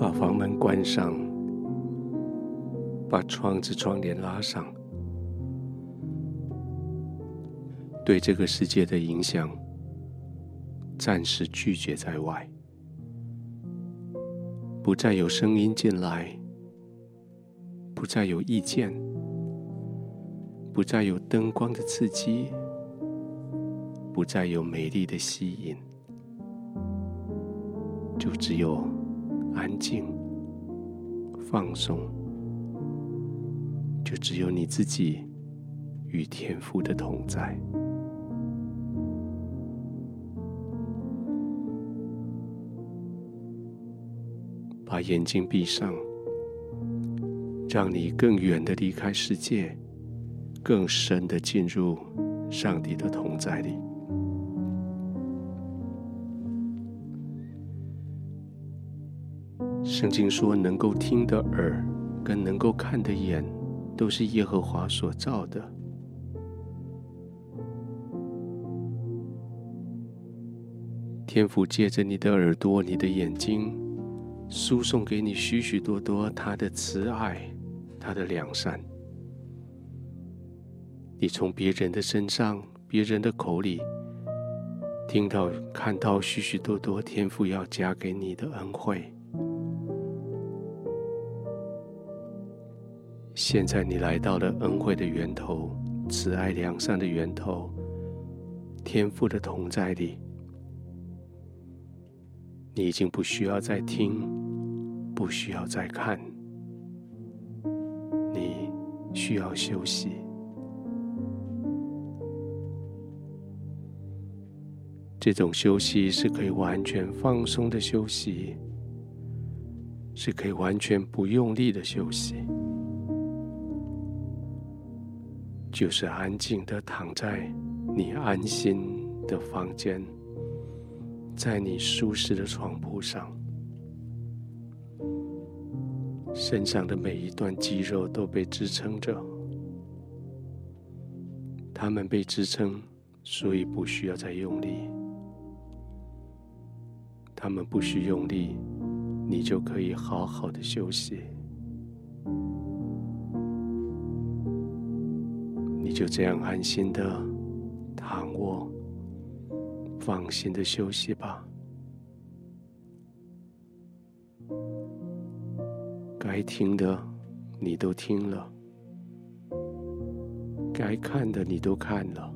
把房门关上，把窗子窗帘拉上，对这个世界的影响暂时拒绝在外，不再有声音进来，不再有意见，不再有灯光的刺激，不再有美丽的吸引，就只有。安静，放松，就只有你自己与天父的同在。把眼睛闭上，让你更远的离开世界，更深的进入上帝的同在里。圣经说：“能够听的耳，跟能够看的眼，都是耶和华所造的。天父借着你的耳朵、你的眼睛，输送给你许许多多他的慈爱、他的良善。你从别人的身上、别人的口里，听到、看到许许多多天父要加给你的恩惠。”现在你来到了恩惠的源头、慈爱良善的源头、天父的同在里，你已经不需要再听，不需要再看，你需要休息。这种休息是可以完全放松的休息，是可以完全不用力的休息。就是安静的躺在你安心的房间，在你舒适的床铺上，身上的每一段肌肉都被支撑着，他们被支撑，所以不需要再用力，他们不需用力，你就可以好好的休息。你就这样安心的躺卧，放心的休息吧。该听的你都听了，该看的你都看了，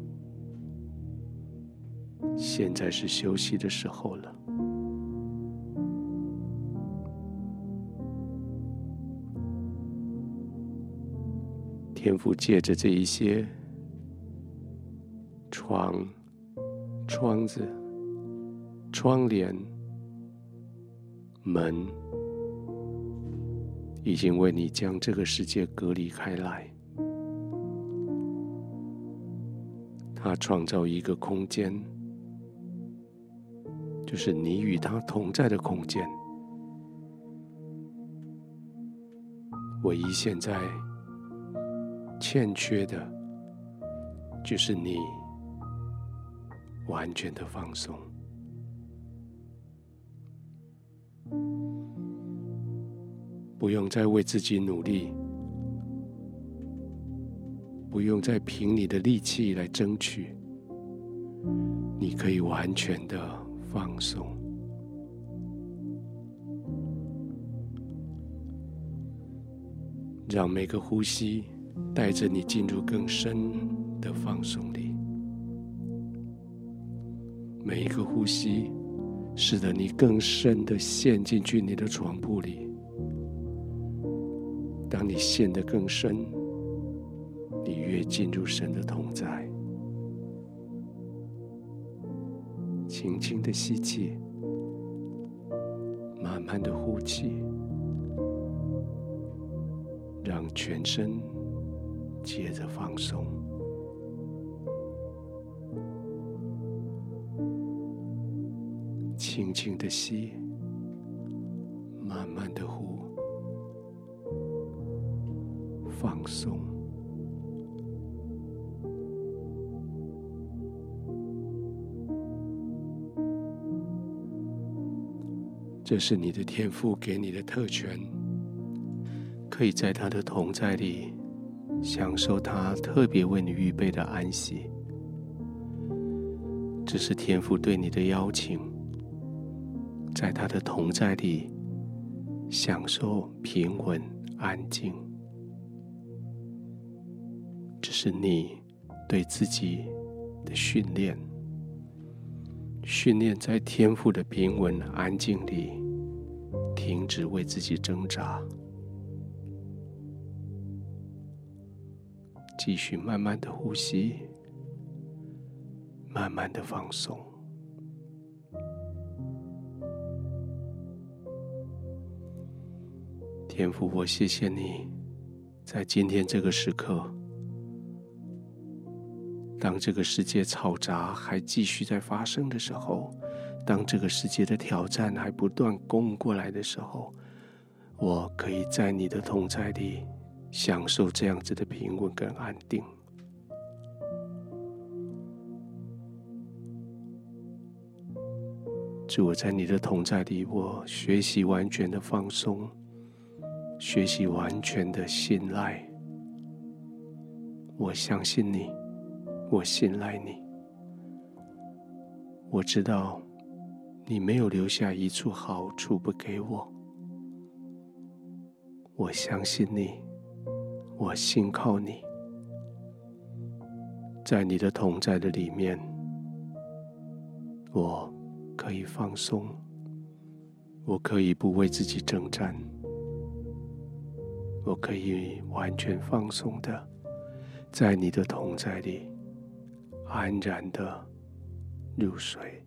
现在是休息的时候了。天父借着这一些床、窗子、窗帘、门，已经为你将这个世界隔离开来。他创造一个空间，就是你与他同在的空间。唯一现在。欠缺的，就是你完全的放松，不用再为自己努力，不用再凭你的力气来争取，你可以完全的放松，让每个呼吸。带着你进入更深的放松里，每一个呼吸，使得你更深的陷进去你的床铺里。当你陷得更深，你越进入神的同在。轻轻的吸气，慢慢的呼气，让全身。接着放松，轻轻的吸，慢慢的呼，放松。这是你的天赋给你的特权，可以在他的同在里享受他特别为你预备的安息。这是天父对你的邀请，在他的同在里享受平稳安静。这是你对自己的训练。训练在天父的平稳安静里，停止为自己挣扎，继续慢慢的呼吸，慢慢的放松。天父，我谢谢你，在今天这个时刻。当这个世界嘈杂还继续在发生的时候，当这个世界的挑战还不断攻过来的时候，我可以在你的同在里享受这样子的平稳跟安定。主，我在你的同在里，我学习完全的放松，学习完全的信赖，我相信你。我信赖你，我知道你没有留下一处好处不给我。我相信你，我信靠你，在你的同在的里面，我可以放松，我可以不为自己征战，我可以完全放松的在你的同在里。安然的入睡。